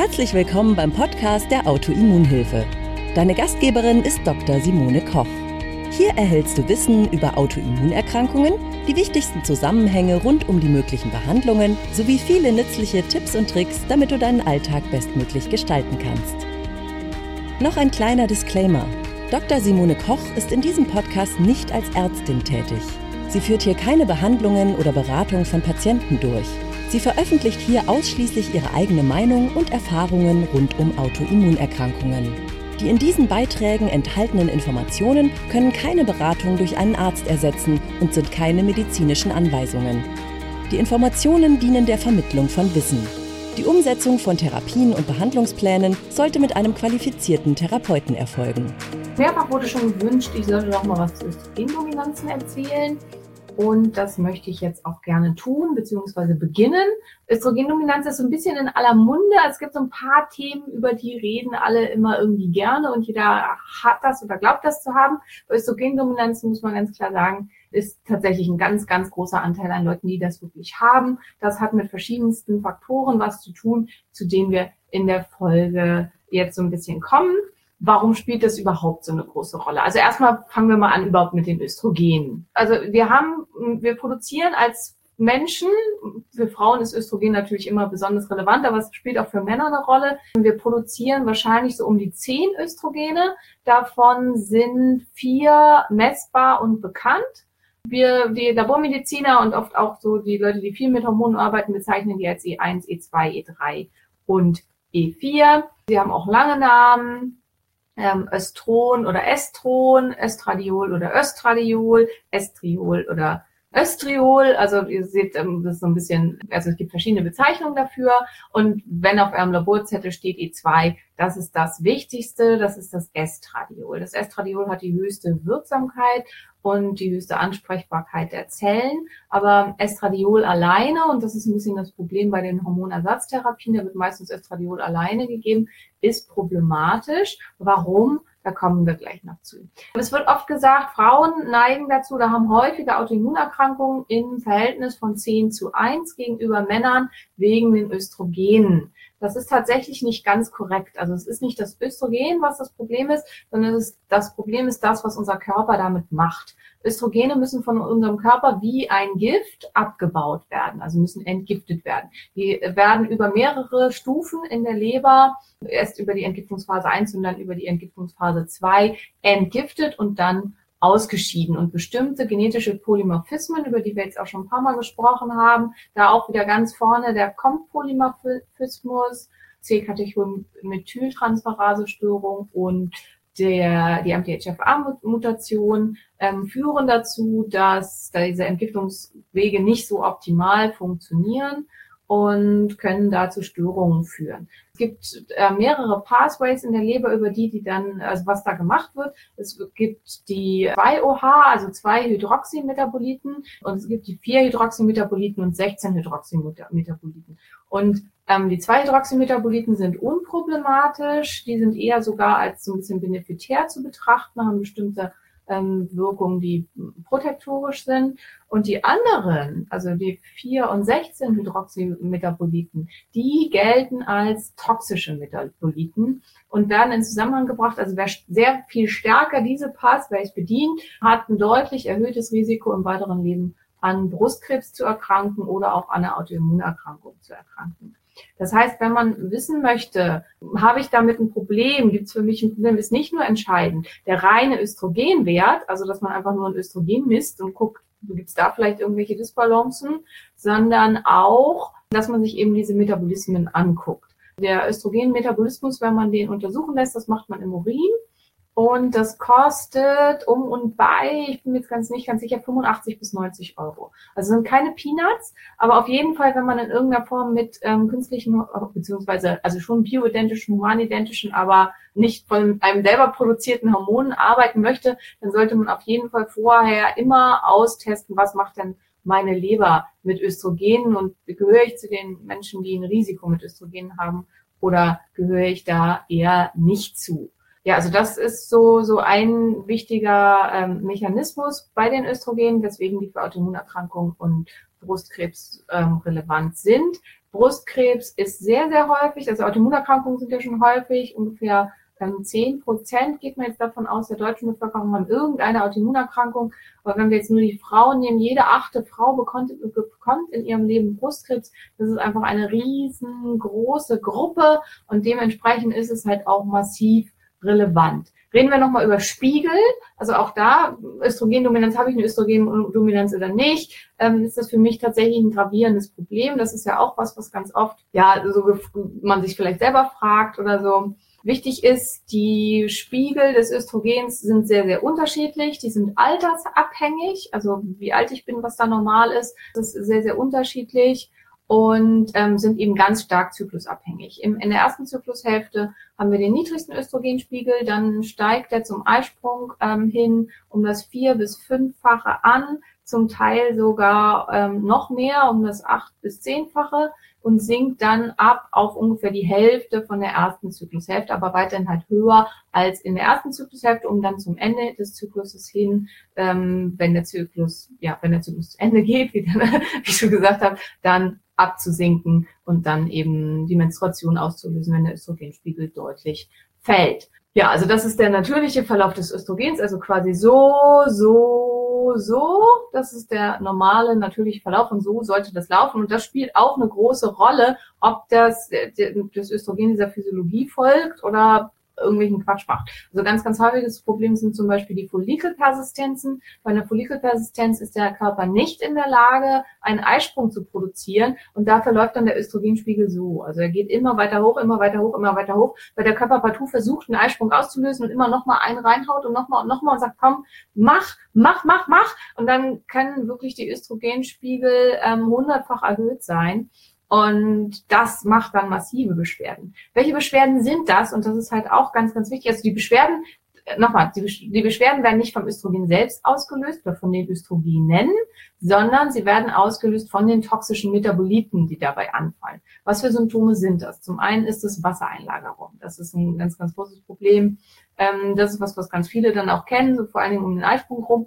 Herzlich willkommen beim Podcast der Autoimmunhilfe. Deine Gastgeberin ist Dr. Simone Koch. Hier erhältst du Wissen über Autoimmunerkrankungen, die wichtigsten Zusammenhänge rund um die möglichen Behandlungen sowie viele nützliche Tipps und Tricks, damit du deinen Alltag bestmöglich gestalten kannst. Noch ein kleiner Disclaimer. Dr. Simone Koch ist in diesem Podcast nicht als Ärztin tätig. Sie führt hier keine Behandlungen oder Beratung von Patienten durch. Sie veröffentlicht hier ausschließlich ihre eigene Meinung und Erfahrungen rund um Autoimmunerkrankungen. Die in diesen Beiträgen enthaltenen Informationen können keine Beratung durch einen Arzt ersetzen und sind keine medizinischen Anweisungen. Die Informationen dienen der Vermittlung von Wissen. Die Umsetzung von Therapien und Behandlungsplänen sollte mit einem qualifizierten Therapeuten erfolgen. Mehrfach wurde schon gewünscht, ich sollte doch mal was zu Östrogendominanzen erzählen. Und das möchte ich jetzt auch gerne tun, beziehungsweise beginnen. Östrogendominanz ist so ein bisschen in aller Munde. Es gibt so ein paar Themen, über die reden alle immer irgendwie gerne und jeder hat das oder glaubt das zu haben. Östrogendominanz muss man ganz klar sagen, ist tatsächlich ein ganz, ganz großer Anteil an Leuten, die das wirklich haben. Das hat mit verschiedensten Faktoren was zu tun, zu denen wir in der Folge jetzt so ein bisschen kommen warum spielt das überhaupt so eine große Rolle? Also erstmal fangen wir mal an überhaupt mit den Östrogenen. Also wir haben, wir produzieren als Menschen, für Frauen ist Östrogen natürlich immer besonders relevant, aber es spielt auch für Männer eine Rolle. Wir produzieren wahrscheinlich so um die zehn Östrogene. Davon sind vier messbar und bekannt. Wir, die Labormediziner und oft auch so die Leute, die viel mit Hormonen arbeiten, bezeichnen die als E1, E2, E3 und E4. Sie haben auch lange Namen ähm, Östron oder Estron, Estradiol oder Östradiol, Estriol oder Östriol, also ihr seht, ähm, das ist so ein bisschen, also es gibt verschiedene Bezeichnungen dafür. Und wenn auf eurem Laborzettel steht E2, das ist das Wichtigste, das ist das Estradiol. Das Estradiol hat die höchste Wirksamkeit und die höchste Ansprechbarkeit der Zellen. Aber Estradiol alleine, und das ist ein bisschen das Problem bei den Hormonersatztherapien, da wird meistens Estradiol alleine gegeben, ist problematisch. Warum? Da kommen wir gleich noch zu. Es wird oft gesagt, Frauen neigen dazu oder haben häufige Autoimmunerkrankungen im Verhältnis von 10 zu 1 gegenüber Männern wegen den Östrogenen. Das ist tatsächlich nicht ganz korrekt. Also es ist nicht das Östrogen, was das Problem ist, sondern ist, das Problem ist das, was unser Körper damit macht. Östrogene müssen von unserem Körper wie ein Gift abgebaut werden, also müssen entgiftet werden. Die werden über mehrere Stufen in der Leber, erst über die Entgiftungsphase 1 und dann über die Entgiftungsphase 2 entgiftet und dann ausgeschieden. Und bestimmte genetische Polymorphismen, über die wir jetzt auch schon ein paar Mal gesprochen haben, da auch wieder ganz vorne der COMP-Polymorphismus, C-Katechol-Methyltransferase-Störung und der, die MTHFR-Mutation ähm, führen dazu, dass diese Entgiftungswege nicht so optimal funktionieren und können dazu Störungen führen. Es gibt äh, mehrere Pathways in der Leber, über die die dann, also was da gemacht wird. Es gibt die 2-OH, also zwei Hydroxymetaboliten und es gibt die 4 Hydroxymetaboliten und 16 Hydroxymetaboliten. Und ähm, die 2 Hydroxymetaboliten sind unproblematisch, die sind eher sogar als so ein bisschen benefitär zu betrachten, haben bestimmte ähm, Wirkungen, die protektorisch sind. Und die anderen, also die 4 und 16 Hydroxymetaboliten, die gelten als toxische Metaboliten und werden in Zusammenhang gebracht. Also wer sehr viel stärker diese Pathways bedient, hat ein deutlich erhöhtes Risiko im weiteren Leben an Brustkrebs zu erkranken oder auch an einer Autoimmunerkrankung zu erkranken. Das heißt, wenn man wissen möchte, habe ich damit ein Problem, gibt es für mich ein Problem, ist nicht nur entscheidend der reine Östrogenwert, also dass man einfach nur ein Östrogen misst und guckt, gibt es da vielleicht irgendwelche Disbalancen, sondern auch, dass man sich eben diese Metabolismen anguckt. Der Östrogenmetabolismus, wenn man den untersuchen lässt, das macht man im Urin und das kostet um und bei, ich bin jetzt ganz nicht ganz sicher, 85 bis 90 Euro. Also sind keine Peanuts, aber auf jeden Fall, wenn man in irgendeiner Form mit ähm, künstlichen, beziehungsweise also schon bioidentischen, humanidentischen, aber nicht von einem selber produzierten Hormonen arbeiten möchte, dann sollte man auf jeden Fall vorher immer austesten, was macht denn meine Leber mit Östrogenen und gehöre ich zu den Menschen, die ein Risiko mit Östrogenen haben oder gehöre ich da eher nicht zu. Ja, also das ist so, so ein wichtiger ähm, Mechanismus bei den Östrogenen, weswegen die für Autoimmunerkrankungen und Brustkrebs ähm, relevant sind. Brustkrebs ist sehr, sehr häufig. Also Autoimmunerkrankungen sind ja schon häufig. Ungefähr ähm, 10 Prozent geht man jetzt davon aus, der deutschen Bevölkerung haben irgendeine Autoimmunerkrankung. Aber wenn wir jetzt nur die Frauen nehmen, jede achte Frau bekommt, bekommt in ihrem Leben Brustkrebs. Das ist einfach eine riesengroße Gruppe und dementsprechend ist es halt auch massiv relevant. Reden wir nochmal über Spiegel. Also auch da, Östrogendominanz, habe ich eine Östrogendominanz oder nicht, ähm, ist das für mich tatsächlich ein gravierendes Problem. Das ist ja auch was, was ganz oft, ja, so man sich vielleicht selber fragt oder so. Wichtig ist, die Spiegel des Östrogens sind sehr, sehr unterschiedlich. Die sind altersabhängig, also wie alt ich bin, was da normal ist, das ist sehr, sehr unterschiedlich und ähm, sind eben ganz stark zyklusabhängig. Im, in der ersten Zyklushälfte haben wir den niedrigsten Östrogenspiegel, dann steigt er zum Eisprung ähm, hin um das vier- bis fünffache an, zum Teil sogar ähm, noch mehr, um das acht- bis zehnfache und sinkt dann ab auf ungefähr die Hälfte von der ersten Zyklushälfte, aber weiterhin halt höher als in der ersten Zyklushälfte, um dann zum Ende des Zykluses hin, ähm, wenn der Zyklus, ja, wenn der Zyklus zu Ende geht, wie, dann, wie ich schon gesagt habe, dann abzusinken und dann eben die Menstruation auszulösen, wenn der Östrogenspiegel deutlich fällt. Ja, also das ist der natürliche Verlauf des Östrogens, also quasi so, so, so, Das ist der normale, natürliche Verlauf und so sollte das laufen. Und das spielt auch eine große Rolle, ob das, das Östrogen dieser Physiologie folgt oder irgendwelchen Quatsch macht. Also ganz, ganz häufiges Problem sind zum Beispiel die Follikelpersistenzen. Bei einer Follikelpersistenz ist der Körper nicht in der Lage, einen Eisprung zu produzieren und dafür läuft dann der Östrogenspiegel so. Also er geht immer weiter hoch, immer weiter hoch, immer weiter hoch, weil der Körper partout versucht, einen Eisprung auszulösen und immer nochmal einen reinhaut und nochmal und nochmal und sagt, komm, mach, mach, mach, mach. Und dann können wirklich die Östrogenspiegel ähm, hundertfach erhöht sein. Und das macht dann massive Beschwerden. Welche Beschwerden sind das? Und das ist halt auch ganz, ganz wichtig. Also die Beschwerden, äh, nochmal, die, Beschwerden werden nicht vom Östrogen selbst ausgelöst oder von den Östrogenen, sondern sie werden ausgelöst von den toxischen Metaboliten, die dabei anfallen. Was für Symptome sind das? Zum einen ist es Wassereinlagerung. Das ist ein ganz, ganz großes Problem. Ähm, das ist was, was ganz viele dann auch kennen, so vor allen Dingen um den Eisprung rum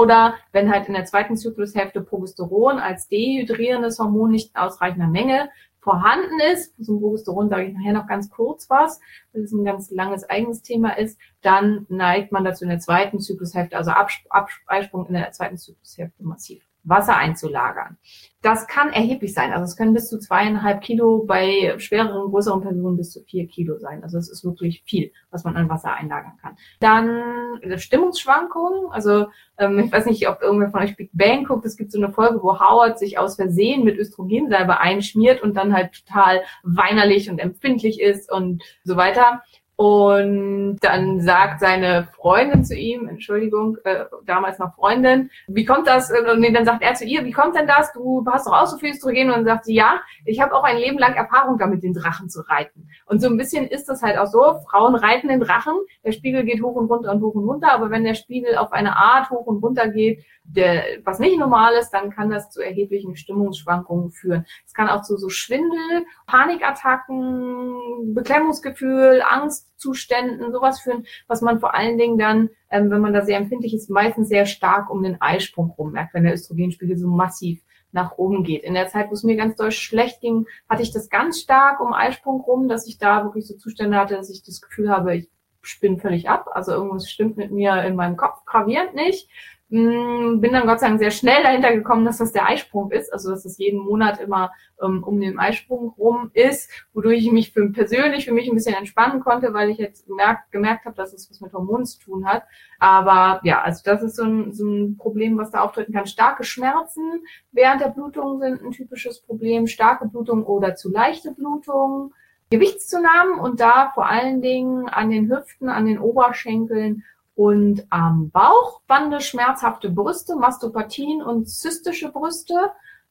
oder wenn halt in der zweiten Zyklushälfte Progesteron als dehydrierendes Hormon nicht in ausreichender Menge vorhanden ist, zum Progesteron sage ich nachher noch ganz kurz was, weil es ein ganz langes eigenes Thema ist, dann neigt man dazu in der zweiten Zyklushälfte, also Absprung in der zweiten Zyklushälfte massiv. Wasser einzulagern. Das kann erheblich sein. Also es können bis zu zweieinhalb Kilo, bei schwereren, größeren Personen bis zu vier Kilo sein. Also es ist wirklich viel, was man an Wasser einlagern kann. Dann Stimmungsschwankungen. Also ähm, ich weiß nicht, ob irgendwer von euch Big Bang guckt. Es gibt so eine Folge, wo Howard sich aus Versehen mit Östrogensalbe einschmiert und dann halt total weinerlich und empfindlich ist und so weiter. Und dann sagt seine Freundin zu ihm, Entschuldigung, äh, damals noch Freundin, wie kommt das? Und dann sagt er zu ihr, wie kommt denn das? Du hast doch auch so viel Östrogen. Und dann sagt sie, ja, ich habe auch ein Leben lang Erfahrung damit, den Drachen zu reiten. Und so ein bisschen ist das halt auch so. Frauen reiten den Drachen, der Spiegel geht hoch und runter und hoch und runter, aber wenn der Spiegel auf eine Art hoch und runter geht, der, was nicht normal ist, dann kann das zu erheblichen Stimmungsschwankungen führen. Es kann auch zu so Schwindel, Panikattacken, Beklemmungsgefühl, Angstzuständen, sowas führen, was man vor allen Dingen dann, ähm, wenn man da sehr empfindlich ist, meistens sehr stark um den Eisprung rum merkt, wenn der Östrogenspiegel so massiv nach oben geht. In der Zeit, wo es mir ganz doll schlecht ging, hatte ich das ganz stark um Eisprung rum, dass ich da wirklich so Zustände hatte, dass ich das Gefühl habe, ich spinne völlig ab. Also irgendwas stimmt mit mir in meinem Kopf gravierend nicht. Hm, bin dann Gott sei Dank sehr schnell dahinter gekommen, dass das der Eisprung ist, also dass es jeden Monat immer ähm, um den Eisprung rum ist, wodurch ich mich für, persönlich für mich ein bisschen entspannen konnte, weil ich jetzt gemerkt, gemerkt habe, dass es was mit Hormonen zu tun hat. Aber ja, also das ist so ein, so ein Problem, was da auftreten kann. Starke Schmerzen während der Blutung sind ein typisches Problem, starke Blutung oder zu leichte Blutung. Gewichtszunahmen und da vor allen Dingen an den Hüften, an den Oberschenkeln und am Bauch Bande, schmerzhafte Brüste, Mastopathien und zystische Brüste,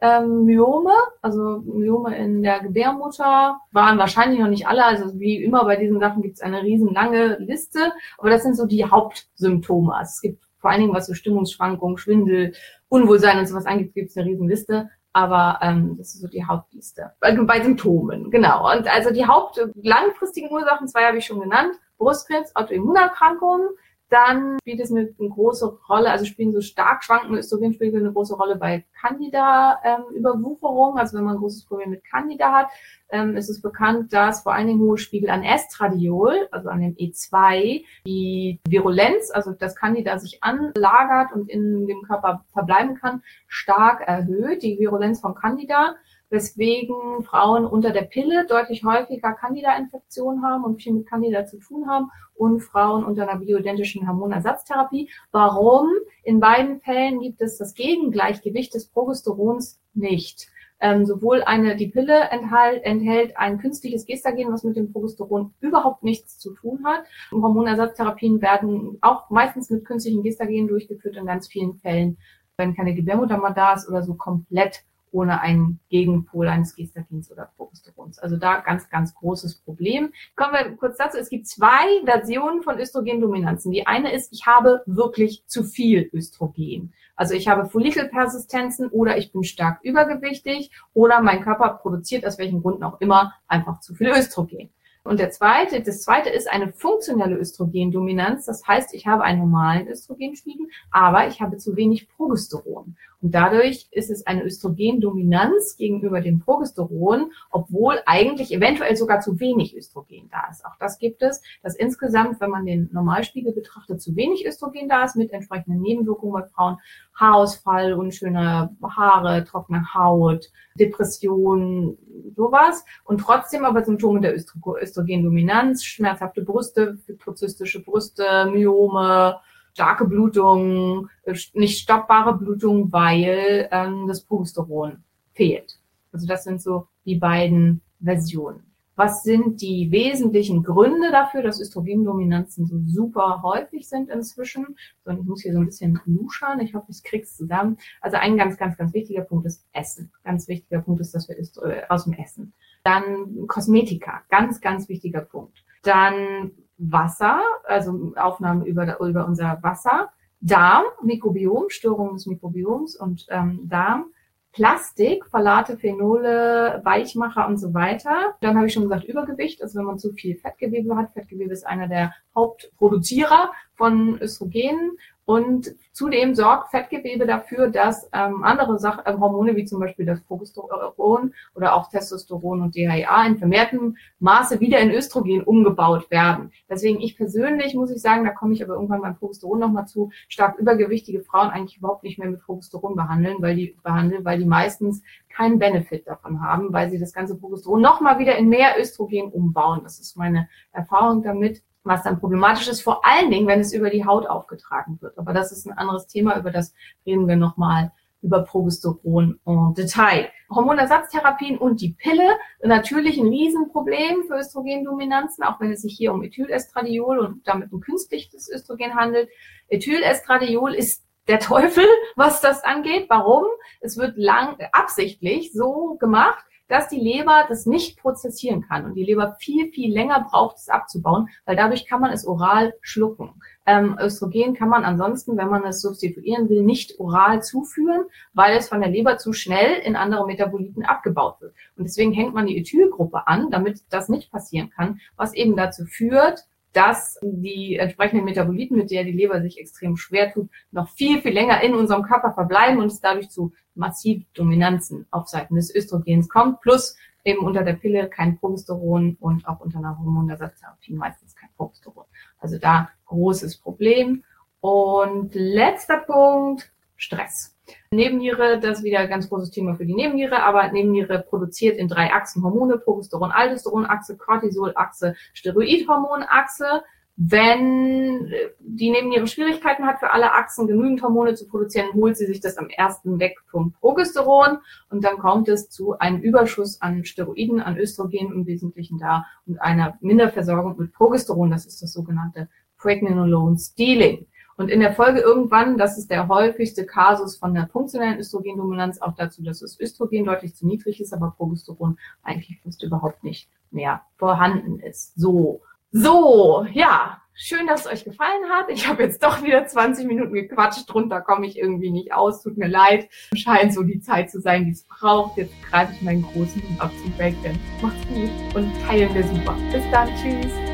ähm, Myome, also Myome in der Gebärmutter, waren wahrscheinlich noch nicht alle. Also wie immer bei diesen Sachen gibt es eine riesenlange Liste, aber das sind so die Hauptsymptome. Also es gibt vor allen Dingen was so Stimmungsschwankungen, Schwindel, Unwohlsein und sowas angeht, gibt es eine Riesenliste. Aber ähm, das ist so die Hauptliste. Bei, bei Symptomen, genau. Und also die haupt langfristigen Ursachen, zwei habe ich schon genannt. Brustkrebs, Autoimmunerkrankungen, Dann spielt es eine, eine große Rolle, also spielen so stark schwankende Östrogenspiegel eine große Rolle bei Candida-Überwucherung. Ähm, also wenn man ein großes Problem mit Candida hat, ähm, ist es bekannt, dass vor allen Dingen hohe Spiegel an Estradiol, also an dem E2, die Virulenz, also das Candida sich anlagert und in dem Körper verbleiben kann, stark erhöht. Die Virulenz von Candida weswegen Frauen unter der Pille deutlich häufiger Candida-Infektionen haben und viel mit Candida zu tun haben und Frauen unter einer bioidentischen Hormonersatztherapie. Warum? In beiden Fällen gibt es das Gegengleichgewicht des Progesterons nicht. Ähm, sowohl eine, die Pille enthält, enthält ein künstliches Gestagen, was mit dem Progesteron überhaupt nichts zu tun hat. Und Hormonersatztherapien werden auch meistens mit künstlichen Gestagen durchgeführt in ganz vielen Fällen, wenn keine Gebärmutter mal da ist oder so komplett ohne einen Gegenpol eines Gestagins oder Progesterons. Also da ganz, ganz großes Problem. Kommen wir kurz dazu. Es gibt zwei Versionen von Östrogendominanzen. Die eine ist, ich habe wirklich zu viel Östrogen. Also ich habe Follikelpersistenzen oder ich bin stark übergewichtig oder mein Körper produziert aus welchen Gründen auch immer einfach zu viel Östrogen. Und der zweite, das zweite ist eine funktionelle Östrogendominanz. Das heißt, ich habe einen normalen Östrogenspiegel, aber ich habe zu wenig Progesteron. Und dadurch ist es eine Östrogendominanz gegenüber dem Progesteron, obwohl eigentlich eventuell sogar zu wenig Östrogen da ist. Auch das gibt es, dass insgesamt, wenn man den Normalspiegel betrachtet, zu wenig Östrogen da ist mit entsprechenden Nebenwirkungen bei Frauen. Haarausfall, unschöne Haare, trockene Haut, Depression, sowas. Und trotzdem aber Symptome der Östrogendominanz, schmerzhafte Brüste, fibrozystische Brüste, Myome, starke Blutung, nicht stoppbare Blutung, weil ähm, das Progesteron fehlt. Also das sind so die beiden Versionen. Was sind die wesentlichen Gründe dafür, dass Östrogendominanzen so super häufig sind inzwischen? So, ich muss hier so ein bisschen luschern. Ich hoffe, ich krieg's zusammen. Also ein ganz, ganz, ganz wichtiger Punkt ist Essen. Ganz wichtiger Punkt ist, dass wir äh, aus dem Essen. Dann Kosmetika. Ganz, ganz wichtiger Punkt. Dann Wasser, also Aufnahmen über, über unser Wasser. Darm, Mikrobiom, Störungen des Mikrobioms und ähm, Darm. Plastik, Phthalate, Phenole, Weichmacher und so weiter. Dann habe ich schon gesagt, Übergewicht, also wenn man zu viel Fettgewebe hat. Fettgewebe ist einer der Hauptproduzierer von Östrogenen und zudem sorgt Fettgewebe dafür, dass ähm, andere Sach äh, Hormone wie zum Beispiel das Progesteron oder auch Testosteron und DHEA in vermehrtem Maße wieder in Östrogen umgebaut werden. Deswegen ich persönlich muss ich sagen, da komme ich aber irgendwann beim Progesteron nochmal zu, stark übergewichtige Frauen eigentlich überhaupt nicht mehr mit Progesteron behandeln, weil die behandeln, weil die meistens keinen Benefit davon haben, weil sie das ganze Progesteron nochmal wieder in mehr Östrogen umbauen. Das ist meine Erfahrung damit was dann problematisch ist, vor allen Dingen, wenn es über die Haut aufgetragen wird. Aber das ist ein anderes Thema, über das reden wir nochmal über Progesteron en Detail. Hormonersatztherapien und die Pille, natürlich ein Riesenproblem für Östrogendominanzen, auch wenn es sich hier um Ethylestradiol und damit ein künstliches Östrogen handelt. Ethylestradiol ist der Teufel, was das angeht. Warum? Es wird lang absichtlich so gemacht, dass die Leber das nicht prozessieren kann und die Leber viel, viel länger braucht, es abzubauen, weil dadurch kann man es oral schlucken. Ähm, Östrogen kann man ansonsten, wenn man es substituieren will, nicht oral zuführen, weil es von der Leber zu schnell in andere Metaboliten abgebaut wird. Und deswegen hängt man die Ethylgruppe an, damit das nicht passieren kann, was eben dazu führt, dass die entsprechenden Metaboliten, mit der die Leber sich extrem schwer tut, noch viel, viel länger in unserem Körper verbleiben und es dadurch zu massiv Dominanzen auf Seiten des Östrogens kommt, plus eben unter der Pille kein Progesteron und auch unter einer Hormonersatztherapie meistens kein Progesteron. Also da großes Problem. Und letzter Punkt, Stress. Nebenniere, das ist wieder ein ganz großes Thema für die Nebenniere, aber Nebenniere produziert in drei Achsen Hormone, Progesteron, Aldosteronachse, Cortisolachse, Steroidhormonachse. Wenn die Nebenniere Schwierigkeiten hat, für alle Achsen genügend Hormone zu produzieren, holt sie sich das am ersten weg vom Progesteron und dann kommt es zu einem Überschuss an Steroiden, an Östrogen im Wesentlichen da und einer Minderversorgung mit Progesteron. Das ist das sogenannte Pregnenolone Stealing. Und in der Folge irgendwann, das ist der häufigste Kasus von der funktionellen Östrogendominanz, auch dazu, dass das Östrogen deutlich zu niedrig ist, aber Progesteron eigentlich fast überhaupt nicht mehr vorhanden ist. So, so, ja, schön, dass es euch gefallen hat. Ich habe jetzt doch wieder 20 Minuten gequatscht, drunter komme ich irgendwie nicht aus, tut mir leid. Scheint so die Zeit zu sein, die es braucht. Jetzt greife ich meinen großen Hund ab zum Breakdance. Macht's gut und teilen wir super. Bis dann, tschüss.